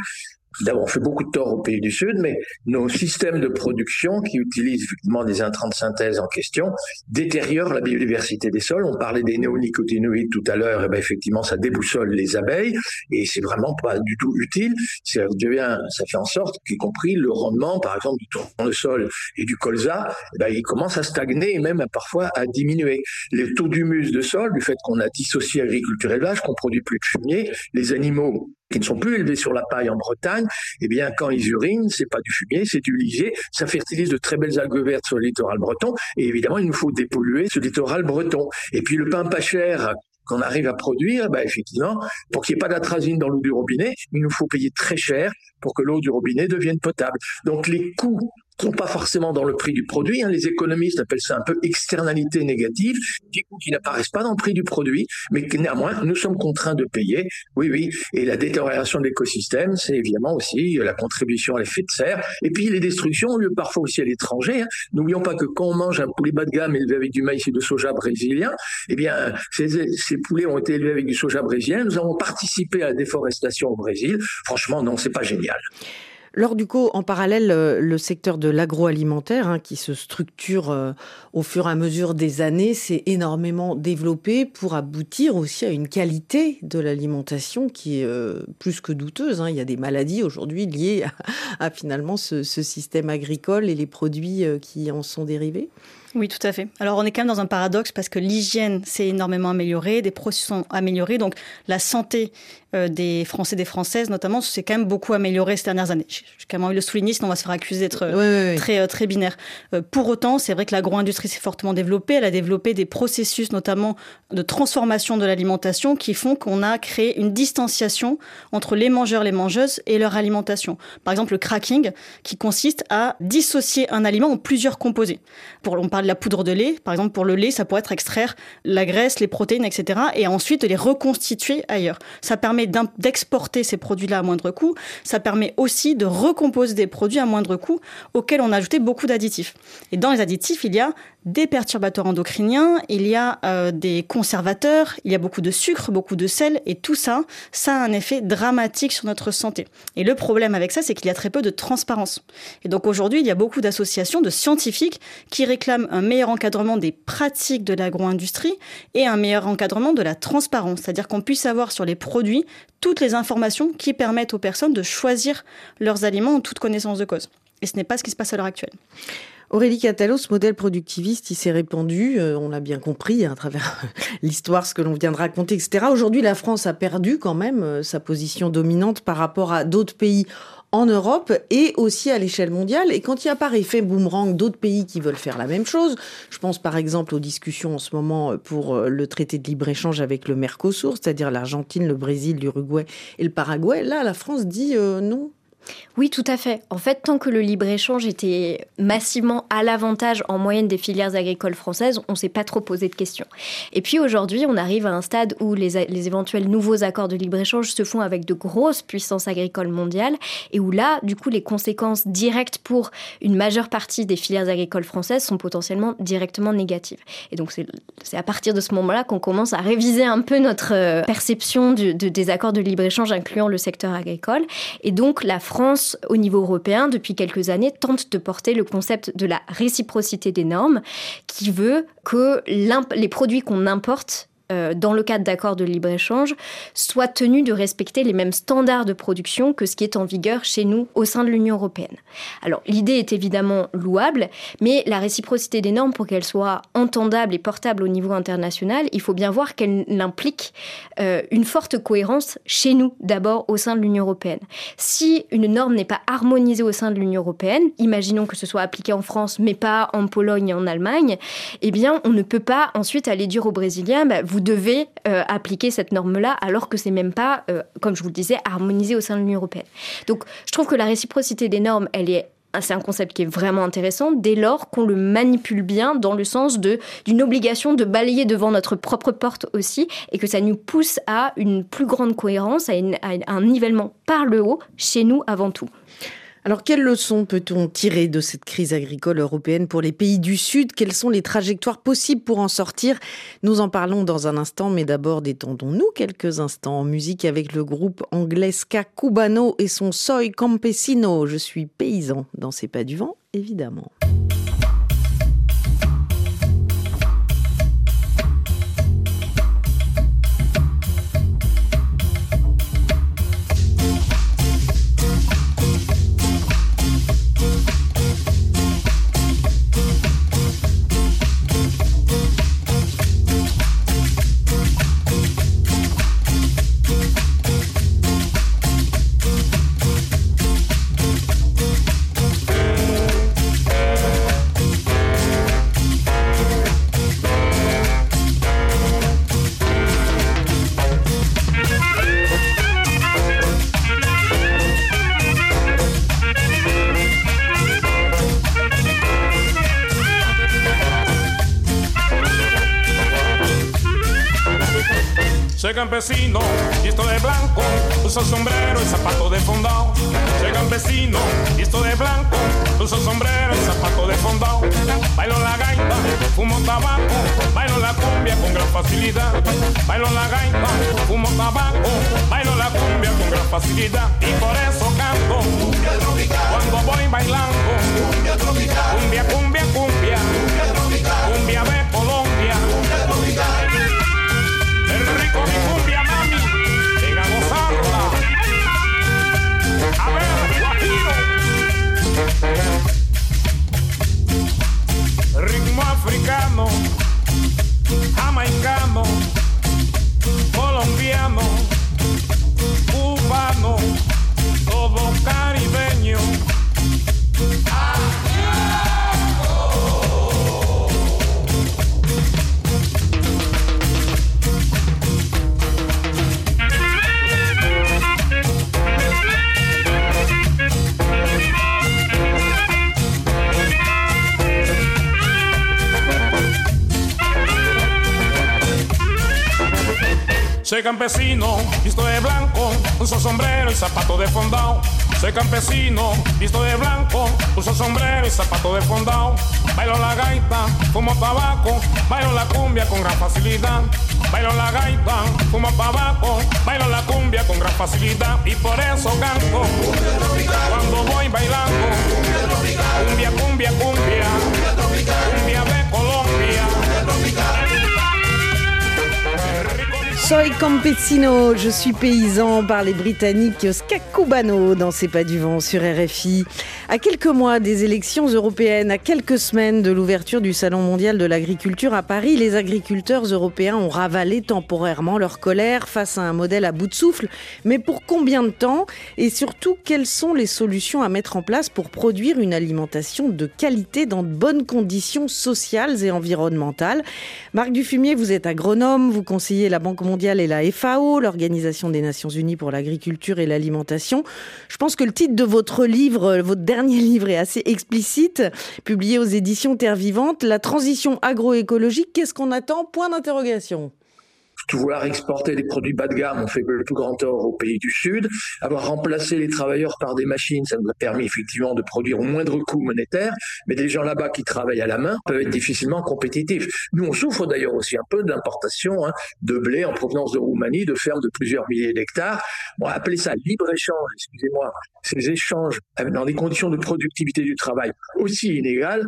D'abord, on fait beaucoup de tort aux pays du Sud, mais nos systèmes de production qui utilisent effectivement des intrants de synthèse en question détériorent la biodiversité des sols. On parlait des néonicotinoïdes tout à l'heure, et ben effectivement, ça déboussole les abeilles et c'est vraiment pas du tout utile. Ça devient, ça fait en sorte qu'y compris le rendement, par exemple, du tournesol et du colza, eh ben, il commence à stagner et même parfois à diminuer. Les taux d'humus de sol, du fait qu'on a dissocié agriculture et élevage, qu'on produit plus de fumier, les animaux qui ne sont plus élevés sur la paille en Bretagne, eh bien, quand ils urinent, c'est pas du fumier, c'est du ligier. Ça fertilise de très belles algues vertes sur le littoral breton. Et évidemment, il nous faut dépolluer ce littoral breton. Et puis, le pain pas cher qu'on arrive à produire, bah, effectivement, pour qu'il n'y ait pas d'atrazine dans l'eau du robinet, il nous faut payer très cher pour que l'eau du robinet devienne potable. Donc les coûts sont pas forcément dans le prix du produit. Hein. Les économistes appellent ça un peu externalité négative, qui n'apparaissent pas dans le prix du produit, mais que néanmoins nous sommes contraints de payer. Oui, oui. Et la détérioration de l'écosystème, c'est évidemment aussi la contribution à l'effet de serre. Et puis les destructions ont lieu parfois aussi à l'étranger. Hein. N'oublions pas que quand on mange un poulet bas de gamme élevé avec du maïs et de soja brésilien, eh bien ces, ces poulets ont été élevés avec du soja brésilien. Nous avons participé à la déforestation au Brésil. Franchement, non, c'est pas génial. Lors du coup, en parallèle, euh, le secteur de l'agroalimentaire, hein, qui se structure euh, au fur et à mesure des années, s'est énormément développé pour aboutir aussi à une qualité de l'alimentation qui est euh, plus que douteuse. Hein. Il y a des maladies aujourd'hui liées à, finalement ce, système agricole et les produits qui en sont dérivés. Oui, tout à fait. Alors on est quand même dans un paradoxe parce que l'hygiène s'est énormément améliorée, des processus sont améliorés, donc la santé des Français, des Françaises notamment, s'est quand même beaucoup amélioré ces dernières années. Même envie de le souligner, sinon on va se faire accuser d'être euh, très, euh, très binaire. pour autant, c'est vrai que l'agro-industrie s'est fortement développée. Elle a développé des processus notamment de transformation de l'alimentation qui font qu'on a créé une distanciation entre les mangeurs, les mangeuses et leur alimentation. Par exemple, le cracking qui consiste à dissocier un aliment en plusieurs composés. Pour, on parle de la poudre de lait, par exemple pour le lait, ça pourrait être extraire la graisse, les protéines, etc. et ensuite de les reconstituer ailleurs. Ça permet d'exporter ces produits-là à moindre coût. Ça permet aussi de recomposer des produits à moindre coût auxquels on a ajouté beaucoup d'additifs. Et dans les additifs, il y a des perturbateurs endocriniens, il y a euh, des conservateurs, il y a beaucoup de sucre, beaucoup de sel, et tout ça, ça a un effet dramatique sur notre santé. Et le problème avec ça, c'est qu'il y a très peu de transparence. Et donc aujourd'hui, il y a beaucoup d'associations de scientifiques qui réclament un meilleur encadrement des pratiques de l'agro-industrie et un meilleur encadrement de la transparence, c'est-à-dire qu'on puisse avoir sur les produits toutes les informations qui permettent aux personnes de choisir leurs aliments en toute connaissance de cause. Et ce n'est pas ce qui se passe à l'heure actuelle. Aurélie Catalot, ce modèle productiviste, il s'est répandu, euh, on l'a bien compris hein, à travers (laughs) l'histoire, ce que l'on vient de raconter, etc. Aujourd'hui, la France a perdu quand même euh, sa position dominante par rapport à d'autres pays en Europe et aussi à l'échelle mondiale. Et quand il y a par effet boomerang d'autres pays qui veulent faire la même chose, je pense par exemple aux discussions en ce moment pour euh, le traité de libre-échange avec le Mercosur, c'est-à-dire l'Argentine, le Brésil, l'Uruguay et le Paraguay, là, la France dit non, oui, tout à fait. En fait, tant que le libre-échange était massivement à l'avantage en moyenne des filières agricoles françaises, on ne s'est pas trop posé de questions. Et puis aujourd'hui, on arrive à un stade où les, éventuels nouveaux accords de libre-échange se font avec de grosses puissances agricoles mondiales et où là, du coup, les conséquences directes pour une majeure partie des filières agricoles françaises sont potentiellement directement négatives. Et donc, c'est à partir de ce moment-là qu'on commence à réviser un peu notre euh, perception des accords de libre-échange incluant le secteur agricole. Et donc, la France, au niveau européen, depuis quelques années, tente de porter le concept de la réciprocité des normes, qui veut que les produits qu'on importe euh, dans le cadre d'accords de libre-échange, soit tenu de respecter les mêmes standards de production que ce qui est en vigueur chez nous au sein de l'Union européenne. Alors l'idée est évidemment louable, mais la réciprocité des normes, pour qu'elle soit entendable et portable au niveau international, il faut bien voir qu'elle implique euh, une forte cohérence chez nous, d'abord au sein de l'Union européenne. Si une norme n'est pas harmonisée au sein de l'Union européenne, imaginons que ce soit appliqué en France, mais pas en Pologne et en Allemagne, eh bien on ne peut pas ensuite aller dire aux Brésiliens, bah, vous devez euh, appliquer cette norme-là, alors que c'est même pas, euh, comme je vous le disais, harmonisé au sein de l'Union européenne. Donc, je trouve que la réciprocité des normes, elle est c'est un concept qui est vraiment intéressant dès lors qu'on le manipule bien dans le sens d'une obligation de balayer devant notre propre porte aussi et que ça nous pousse à une plus grande cohérence, à un nivellement par le haut chez nous avant tout. Alors, quelles leçons peut-on tirer de cette crise agricole européenne pour les pays du Sud? Quelles sont les trajectoires possibles pour en sortir? Nous en parlons dans un instant, mais d'abord détendons-nous quelques instants en musique avec le groupe anglais Ska Cubano et son Soy Campesino. Je suis paysan dans ces pas du vent, évidemment. Campesino, visto de blanco, usa sombrero y zapato de fondao. Soy campesino, visto de blanco, usa sombrero y zapato de fondao. Bailo la gaita, fumo tabaco, bailo la cumbia con gran facilidad. Bailo la gaita, fumo tabaco, bailo la cumbia con gran facilidad. Y por eso canto cumbia tropical. Cuando voy bailando cumbia tropical. Cumbia, cumbia. Amaingamo, amaingamo, colombiano, cubano, todo Caribe. Soy campesino, visto de blanco, uso sombrero y zapato de fondao. Soy campesino, visto de blanco, uso sombrero y zapato de fondao. Bailo la gaita, fumo tabaco, bailo la cumbia con gran facilidad. Bailo la gaita, fumo tabaco, bailo la cumbia con gran facilidad y por eso canto. Cuando voy bailando, cumbia, cumbia, cumbia, Soy campesino, je suis paysan par les Britanniques Skakubano dans C'est pas du vent sur RFI. À quelques mois des élections européennes, à quelques semaines de l'ouverture du Salon mondial de l'agriculture à Paris, les agriculteurs européens ont ravalé temporairement leur colère face à un modèle à bout de souffle. Mais pour combien de temps? Et surtout, quelles sont les solutions à mettre en place pour produire une alimentation de qualité dans de bonnes conditions sociales et environnementales? Marc Dufumier, vous êtes agronome, vous conseillez la Banque mondiale et la FAO, l'Organisation des Nations Unies pour l'agriculture et l'alimentation. Je pense que le titre de votre livre, votre dernier livre est assez explicite, publié aux éditions Terre Vivante, La transition agroécologique, qu'est-ce qu'on attend? Point d'interrogation vouloir exporter des produits bas de gamme, on fait le tout grand tort aux pays du Sud. Avoir remplacé les travailleurs par des machines, ça nous a permis effectivement de produire au moindre coût monétaire, mais des gens là-bas qui travaillent à la main peuvent être difficilement compétitifs. Nous, on souffre d'ailleurs aussi un peu d'importation hein, de blé en provenance de Roumanie, de fermes de plusieurs milliers d'hectares. On va appeler ça libre-échange, excusez-moi. Ces échanges dans des conditions de productivité du travail aussi inégales,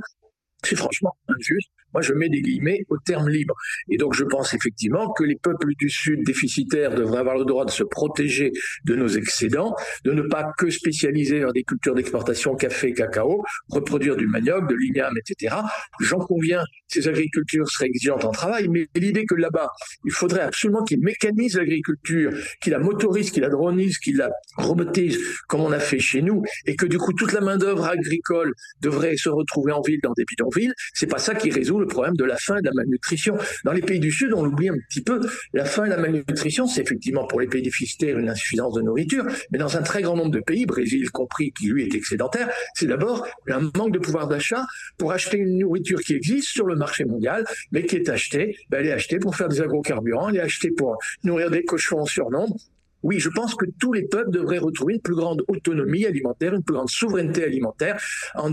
c'est franchement injuste moi, je mets des guillemets au terme libre. Et donc, je pense effectivement que les peuples du Sud déficitaires devraient avoir le droit de se protéger de nos excédents, de ne pas que spécialiser dans des cultures d'exportation café, cacao, reproduire du manioc, de l'igname, etc. J'en conviens, ces agricultures seraient exigeantes en travail, mais l'idée que là-bas, il faudrait absolument qu'ils mécanisent l'agriculture, qu'ils la motorisent, qu'ils la dronisent, qu'ils la robotisent, comme on a fait chez nous, et que du coup, toute la main-d'œuvre agricole devrait se retrouver en ville dans des bidonvilles, c'est pas ça qui résout le problème de la faim et de la malnutrition. Dans les pays du Sud, on l'oublie un petit peu, la faim et la malnutrition, c'est effectivement pour les pays déficitaires une insuffisance de nourriture, mais dans un très grand nombre de pays, Brésil compris, qui lui est excédentaire, c'est d'abord un manque de pouvoir d'achat pour acheter une nourriture qui existe sur le marché mondial, mais qui est achetée, ben elle est achetée pour faire des agrocarburants, elle est achetée pour nourrir des cochons en surnombre, oui, je pense que tous les peuples devraient retrouver une plus grande autonomie alimentaire, une plus grande souveraineté alimentaire en,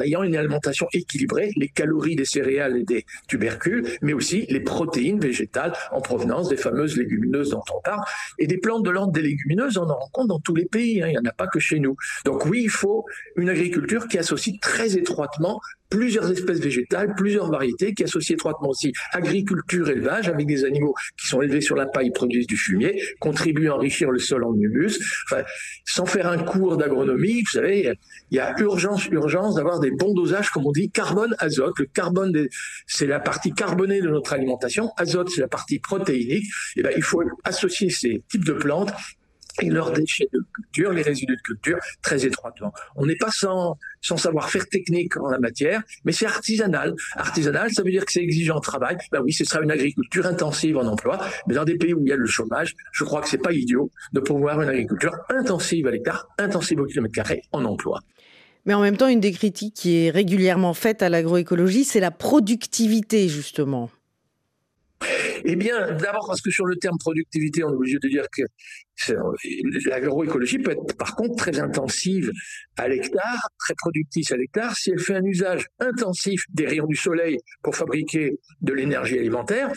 ayant une alimentation équilibrée, les calories des céréales et des tubercules, mais aussi les protéines végétales en provenance des fameuses légumineuses dont on parle. Et des plantes de l'ordre des légumineuses, on en rencontre dans tous les pays, hein, il n'y en a pas que chez nous. Donc oui, il faut une agriculture qui associe très étroitement plusieurs espèces végétales, plusieurs variétés qui associent étroitement aussi agriculture, élevage, avec des animaux qui sont élevés sur la paille, produisent du fumier, contribuent à enrichir le sol en humus. Enfin, sans faire un cours d'agronomie, vous savez, il y a urgence, urgence d'avoir des bons dosages, comme on dit, carbone-azote. Le carbone, c'est la partie carbonée de notre alimentation. Azote, c'est la partie protéinique. Et eh ben, il faut associer ces types de plantes et leurs déchets de culture, les résidus de culture, très étroitement. On n'est pas sans, sans savoir-faire technique en la matière, mais c'est artisanal. Artisanal, ça veut dire que c'est exigeant de travail. Ben oui, ce sera une agriculture intensive en emploi, mais dans des pays où il y a le chômage, je crois que c'est pas idiot de pouvoir une agriculture intensive à l'hectare, intensive au kilomètre carré en emploi. Mais en même temps, une des critiques qui est régulièrement faite à l'agroécologie, c'est la productivité, justement. Eh bien, d'abord parce que sur le terme productivité, on est obligé de dire que l'agroécologie peut être par contre très intensive à l'hectare, très productive à l'hectare, si elle fait un usage intensif des rayons du soleil pour fabriquer de l'énergie alimentaire,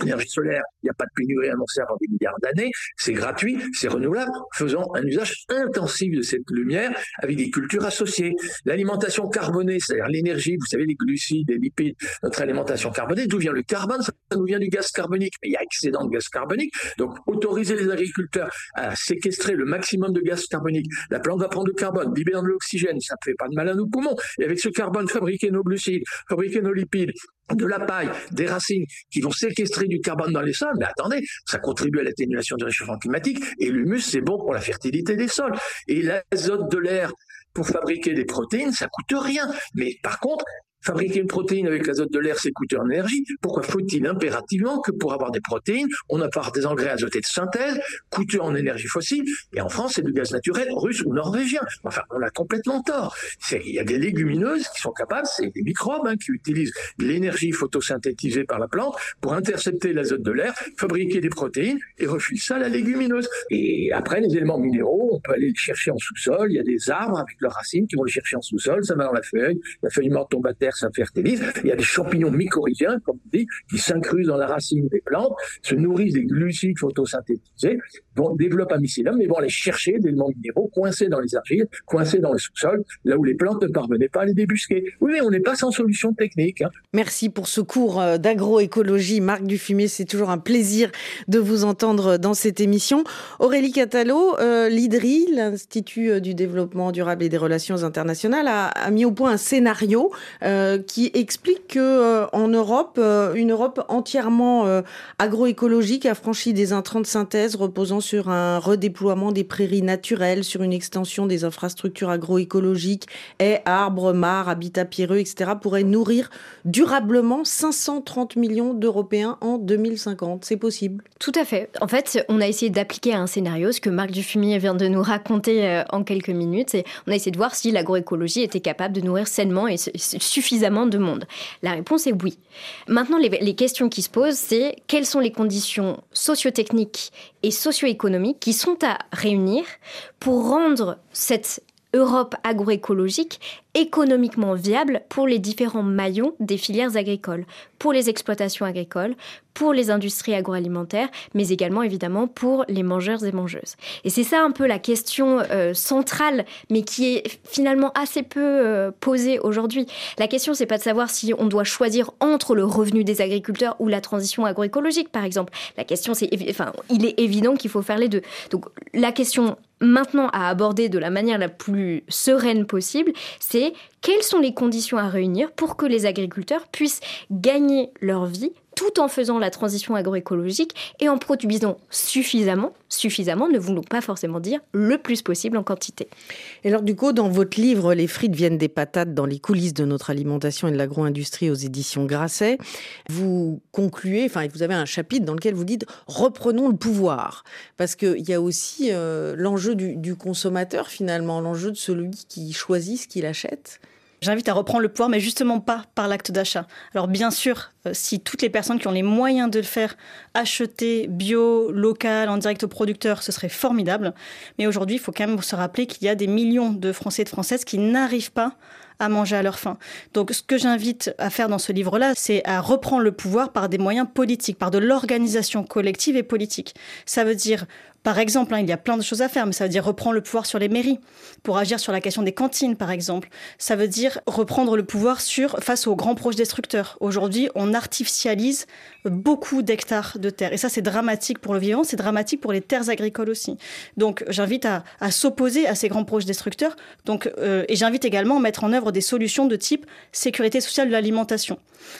L'énergie solaire, il n'y a pas de pénurie annoncée avant des milliards d'années, c'est gratuit, c'est renouvelable, faisant un usage intensif de cette lumière avec des cultures associées. L'alimentation carbonée, c'est-à-dire l'énergie, vous savez, les glucides, les lipides, notre alimentation carbonée, d'où vient le carbone Ça nous vient du gaz carbonique, mais il y a excédent de gaz carbonique, donc autoriser les agriculteurs à séquestrer le maximum de gaz carbonique. La plante va prendre du carbone, libérer de l'oxygène, ça ne fait pas de mal à nos poumons, et avec ce carbone, fabriquer nos glucides, fabriquer nos lipides, de la paille, des racines qui vont séquestrer du carbone dans les sols, mais attendez, ça contribue à l'atténuation du réchauffement climatique, et l'humus, c'est bon pour la fertilité des sols. Et l'azote de l'air pour fabriquer des protéines, ça coûte rien. Mais par contre, Fabriquer une protéine avec l'azote de l'air, c'est coûter en énergie. Pourquoi faut-il impérativement que pour avoir des protéines, on part des engrais azotés de synthèse, coûteux en énergie fossile, et en France, c'est du gaz naturel russe ou norvégien. Enfin, on a complètement tort. Il y a des légumineuses qui sont capables, c'est des microbes hein, qui utilisent l'énergie photosynthétisée par la plante pour intercepter l'azote de l'air, fabriquer des protéines et refuser ça à la légumineuse. Et après, les éléments minéraux, on peut aller les chercher en sous-sol. Il y a des arbres avec leurs racines qui vont les chercher en sous-sol. Ça va dans la feuille. La feuille morte tombe à terre ça. Il y a des champignons mycorhiziens, comme on dit, qui s'incrusent dans la racine des plantes, se nourrissent des glucides photosynthétisés, vont développer un mycélium, mais vont aller chercher des éléments minéraux coincés dans les argiles, coincés dans le sous-sol, là où les plantes ne parvenaient pas à les débusquer. Oui, mais on n'est pas sans solution technique. Hein. Merci pour ce cours euh, d'agroécologie, Marc Dufumier. C'est toujours un plaisir de vous entendre dans cette émission. Aurélie Catalo, euh, l'IDRI, l'Institut euh, du développement durable et des relations internationales, a, mis au point un scénario qui explique que en Europe, une Europe entièrement agroécologique a franchi des intrants de synthèse reposant sur un redéploiement des prairies naturelles, sur une extension des infrastructures agroécologiques, haies, arbres, mares, habitats pierreux, etc., pourrait nourrir durablement 530 millions d'Européens en 2050. C'est possible? Tout à fait. En fait, on a essayé d'appliquer un scénario, ce que Marc Dufumier vient de nous raconter euh, en quelques minutes, et on a essayé de voir si l'agroécologie était capable de nourrir sainement et suffisamment de monde. La réponse est oui. Maintenant, les, les questions qui se posent, c'est quelles sont les conditions socio-techniques et socio-économiques qui sont à réunir pour rendre cette Europe agroécologique économiquement viable pour les différents maillons des filières agricoles, pour les exploitations agricoles, pour les industries agroalimentaires, mais également évidemment pour les mangeurs et mangeuses. Et c'est ça un peu la question euh, centrale, mais qui est finalement assez peu euh, posée aujourd'hui. La question, c'est pas de savoir si on doit choisir entre le revenu des agriculteurs ou la transition agroécologique, par exemple. La question, c'est, enfin, il est évident qu'il faut faire les deux. Donc, la question maintenant à aborder de la manière la plus sereine possible, c'est quelles sont les conditions à réunir pour que les agriculteurs puissent gagner leur vie tout en faisant la transition agroécologique et en produisant suffisamment, suffisamment ne voulons pas forcément dire le plus possible en quantité. Et alors du coup, dans votre livre Les frites viennent des patates dans les coulisses de notre alimentation et de l'agro-industrie aux éditions Grasset, vous concluez, enfin vous avez un chapitre dans lequel vous dites reprenons le pouvoir, parce qu'il y a aussi euh, l'enjeu du, du consommateur finalement, l'enjeu de celui qui choisit ce qu'il achète. J'invite à reprendre le pouvoir, mais justement pas par l'acte d'achat. Alors bien sûr, euh, si toutes les personnes qui ont les moyens de le faire acheter bio, local, en direct au producteur, ce serait formidable. Mais aujourd'hui, il faut quand même se rappeler qu'il y a des millions de Français et de Françaises qui n'arrivent pas à manger à leur faim. Donc ce que j'invite à faire dans ce livre-là, c'est à reprendre le pouvoir par des moyens politiques, par de l'organisation collective et politique. Ça veut dire par exemple, hein, il y a plein de choses à faire, mais ça veut dire reprendre le pouvoir sur les mairies pour agir sur la question des cantines, par exemple. Ça veut dire reprendre le pouvoir sur face aux grands projets destructeurs. Aujourd'hui, on artificialise beaucoup d'hectares de terre, et ça, c'est dramatique pour le vivant, c'est dramatique pour les terres agricoles aussi. Donc, j'invite à, s'opposer à ces grands projets destructeurs. Donc, euh, et j'invite également à mettre en œuvre des solutions de type sécurité sociale de l'alimentation.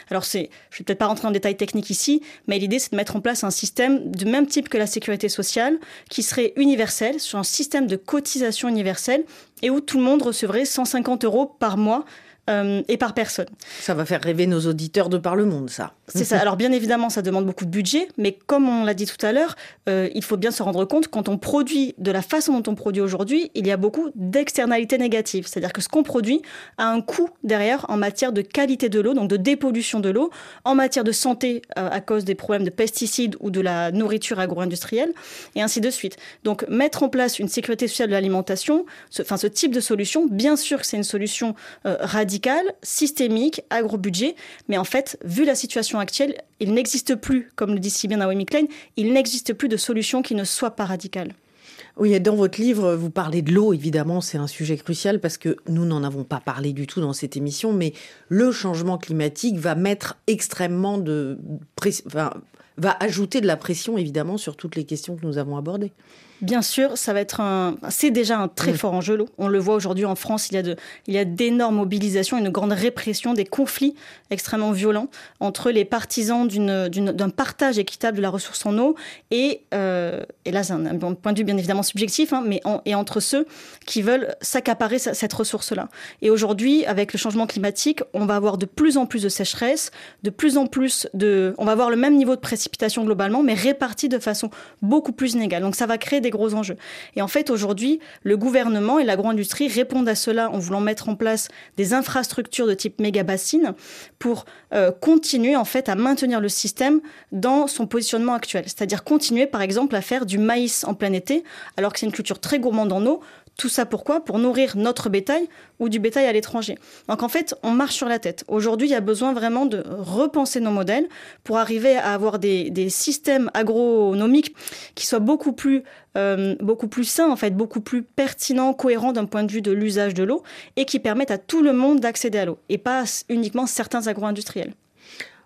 Alors, c'est, je vais peut-être pas rentrer le détail technique ici, mais l'idée, c'est de mettre en place un système de même type que la sécurité sociale, qui serait universel, sur un système de cotisation universelle, et où tout le monde recevrait 150 euros par mois euh, et par personne. Ça va faire rêver nos auditeurs de par le monde, ça. C'est ça. Alors bien évidemment, ça demande beaucoup de budget, mais comme on l'a dit tout à l'heure, euh, il faut bien se rendre compte quand on produit de la façon dont on produit aujourd'hui, il y a beaucoup d'externalités négatives. C'est-à-dire que ce qu'on produit a un coût derrière en matière de qualité de l'eau, donc de dépollution de l'eau, en matière de santé euh, à cause des problèmes de pesticides ou de la nourriture agro-industrielle, et ainsi de suite. Donc mettre en place une sécurité sociale de l'alimentation, ce, type de solution, bien sûr que c'est une solution radicale radical, systémique, agro-budget. Mais en fait, vu la situation actuelle, il n'existe plus, comme le dit si bien Naomi Klein, il n'existe plus de solution qui ne soit pas radicale. Oui, dans votre livre, vous parlez de l'eau, évidemment, c'est un sujet crucial parce que nous n'en avons pas parlé du tout dans cette émission, mais le changement climatique va mettre extrêmement de... Enfin, va ajouter de la pression, évidemment, sur toutes les questions que nous avons abordées. Bien sûr, ça va être un. C'est déjà un très mm. fort enjeu. L'eau. On le voit aujourd'hui en France. Il y a de, il y a d'énormes mobilisations, une grande répression, des conflits extrêmement violents entre les partisans d'une, d'un partage équitable de la ressource en eau et, euh, et là c'est un, point de vue bien évidemment subjectif, hein, mais et entre ceux qui veulent s'accaparer cette ressource-là. Et aujourd'hui, avec le changement climatique, on va avoir de plus en plus de sécheresse, de plus en plus de, on va avoir le même niveau de précipitation globalement, mais réparti de façon beaucoup plus inégale. Donc ça va créer des gros enjeux. Et en fait, aujourd'hui, le gouvernement et l'agro-industrie répondent à cela en voulant mettre en place des infrastructures de type méga bassine pour euh, continuer en fait à maintenir le système dans son positionnement actuel. C'est-à-dire continuer par exemple à faire du maïs en plein été, alors que c'est une culture très gourmande en eau, tout ça pourquoi? Pour nourrir notre bétail ou du bétail à l'étranger. Donc en fait, on marche sur la tête. Aujourd'hui, il y a besoin vraiment de repenser nos modèles pour arriver à avoir des, systèmes agronomiques qui soient beaucoup plus, euh, beaucoup plus sains, en fait, beaucoup plus pertinents, cohérents d'un point de vue de l'usage de l'eau et qui permettent à tout le monde d'accéder à l'eau et pas uniquement certains agro-industriels.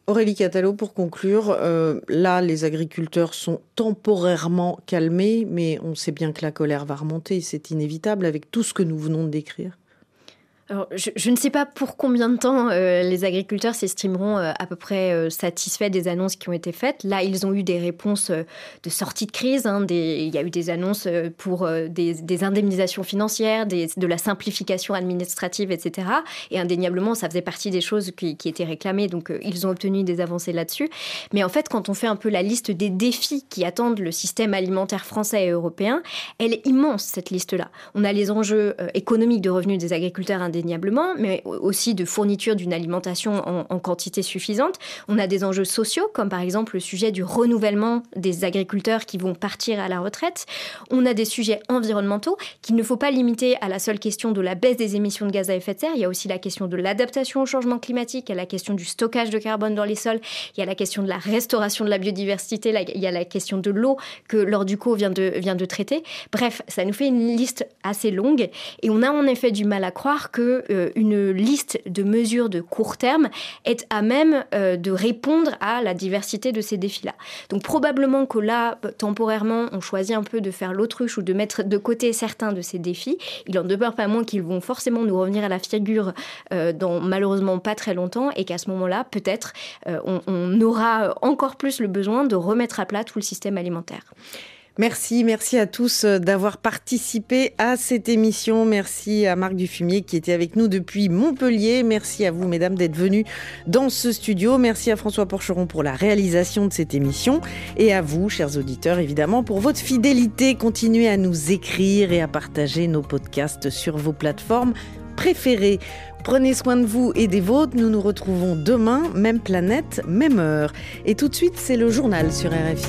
Aurélie Catalo, pour conclure, euh, là, les agriculteurs sont temporairement calmés, mais on sait bien que la colère va remonter, c'est inévitable avec tout ce que nous venons de décrire je, ne sais pas pour combien de temps euh, les agriculteurs s'estimeront euh, à peu près euh, satisfaits des annonces qui ont été faites. Là, ils ont eu des réponses de sortie de crise. Hein, il y a eu des annonces pour des, indemnisations financières, de la simplification administrative, etc. Et indéniablement, ça faisait partie des choses qui, qui étaient réclamées. Donc, ils ont obtenu des avancées là-dessus. Mais en fait, quand on fait un peu la liste des défis qui attendent le système alimentaire français et européen, elle est immense, cette liste-là. On a les enjeux économiques de revenus des agriculteurs indépendants mais aussi de fourniture d'une alimentation en, quantité suffisante. On a des enjeux sociaux, comme par exemple le sujet du renouvellement des agriculteurs qui vont partir à la retraite. On a des sujets environnementaux qu'il ne faut pas limiter à la seule question de la baisse des émissions de gaz à effet de serre. Il y a aussi la question de l'adaptation au changement climatique, il y a la question du stockage de carbone dans les sols, il y a la question de la restauration de la biodiversité, il y a la question de l'eau que de, vient de traiter. Bref, ça nous fait une liste assez longue et on a en effet du mal à croire que euh, une liste de mesures de court terme est à même euh, de répondre à la diversité de ces défis-là. Donc probablement que là, temporairement, on choisit un peu de faire l'autruche ou de mettre de côté certains de ces défis. Il en demeure pas moins qu'ils vont forcément nous revenir à la figure euh, dans malheureusement pas très longtemps et qu'à ce moment-là, peut-être, on, on aura encore plus le besoin de remettre à plat tout le système alimentaire. Merci, merci à tous euh, d'avoir participé à cette émission. Merci à Marc Dufumier qui était avec nous depuis Montpellier. Merci à vous, mesdames, d'être venus dans ce studio. Merci à François Porcheron pour la réalisation de cette émission. Et à vous, chers auditeurs, évidemment, pour votre fidélité. Continuez à nous écrire et à partager nos podcasts sur vos plateformes préférées. Prenez soin de vous et des vôtres. Nous nous retrouvons demain, même planète, même heure. Et tout de suite, c'est le journal sur RFI.